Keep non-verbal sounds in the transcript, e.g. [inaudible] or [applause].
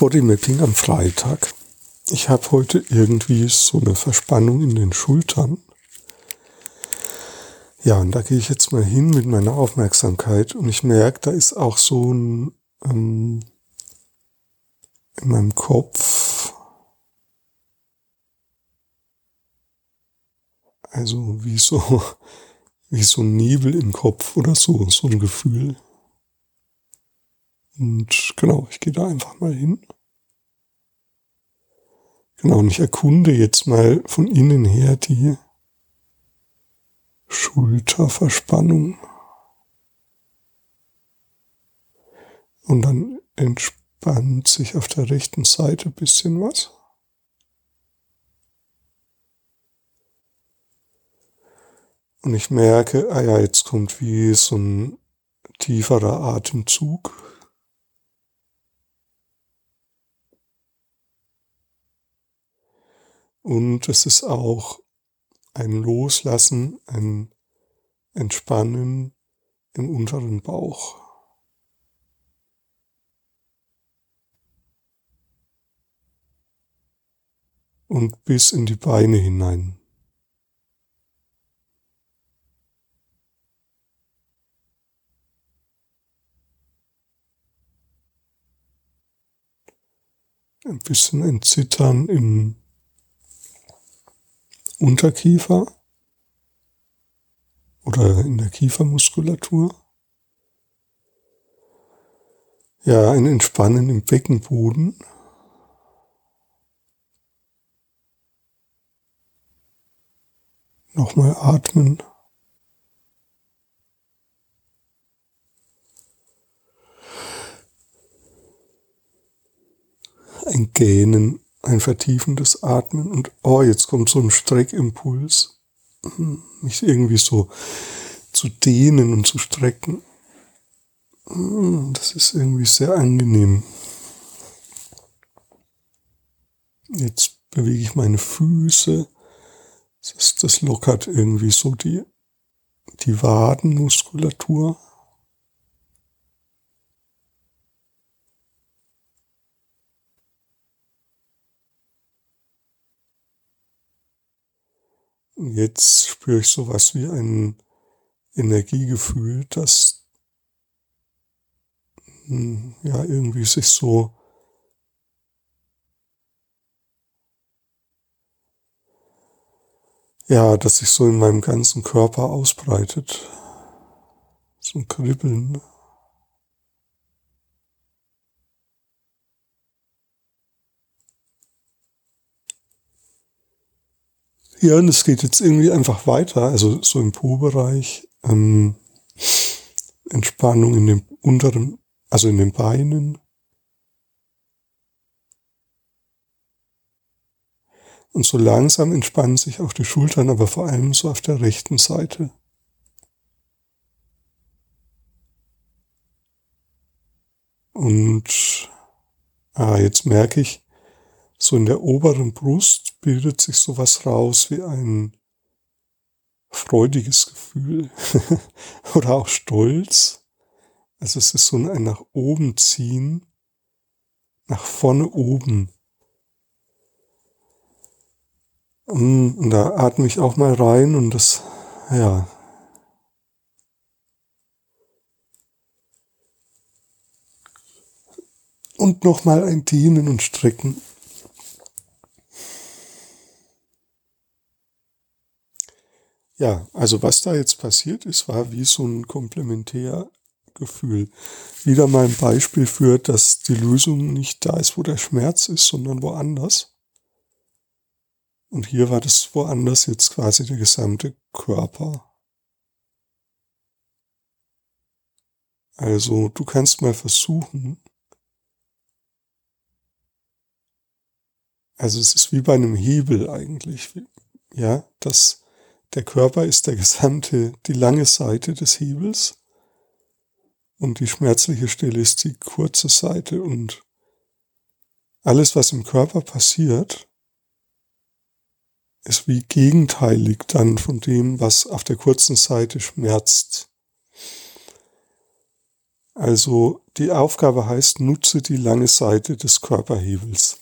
Bodymapping am Freitag. Ich habe heute irgendwie so eine Verspannung in den Schultern. Ja, und da gehe ich jetzt mal hin mit meiner Aufmerksamkeit und ich merke, da ist auch so ein ähm, in meinem Kopf, also wie so, [laughs] wie so ein Nebel im Kopf oder so, so ein Gefühl. Und genau, ich gehe da einfach mal hin. Genau, und ich erkunde jetzt mal von innen her die Schulterverspannung. Und dann entspannt sich auf der rechten Seite ein bisschen was. Und ich merke, ah ja, jetzt kommt wie so ein tieferer Atemzug. Und es ist auch ein Loslassen, ein Entspannen im unteren Bauch. Und bis in die Beine hinein. Ein bisschen ein Zittern im Unterkiefer oder in der Kiefermuskulatur. Ja, ein Entspannen im Beckenboden. Nochmal atmen. Ein Gähnen ein vertiefendes Atmen und oh, jetzt kommt so ein Streckimpuls, mich irgendwie so zu dehnen und zu strecken. Das ist irgendwie sehr angenehm. Jetzt bewege ich meine Füße. Das, das lockert irgendwie so die, die Wadenmuskulatur. Jetzt spüre ich sowas wie ein Energiegefühl, das hm, ja irgendwie sich so ja, dass sich so in meinem ganzen Körper ausbreitet. So ein Kribbeln. Ja, und es geht jetzt irgendwie einfach weiter, also so im Po-Bereich, ähm, Entspannung in dem unteren, also in den Beinen. Und so langsam entspannen sich auch die Schultern, aber vor allem so auf der rechten Seite. Und ah, jetzt merke ich, so in der oberen Brust bildet sich sowas raus wie ein freudiges Gefühl [laughs] oder auch Stolz. Also es ist so ein nach oben ziehen, nach vorne oben. Und da atme ich auch mal rein und das, ja. Und nochmal ein Dehnen und Strecken. Ja, also was da jetzt passiert ist, war wie so ein Komplementärgefühl. Wieder mal ein Beispiel für, dass die Lösung nicht da ist, wo der Schmerz ist, sondern woanders. Und hier war das woanders jetzt quasi der gesamte Körper. Also du kannst mal versuchen, also es ist wie bei einem Hebel eigentlich, ja, dass der Körper ist der gesamte, die lange Seite des Hebels und die schmerzliche Stelle ist die kurze Seite und alles, was im Körper passiert, ist wie gegenteilig dann von dem, was auf der kurzen Seite schmerzt. Also die Aufgabe heißt, nutze die lange Seite des Körperhebels.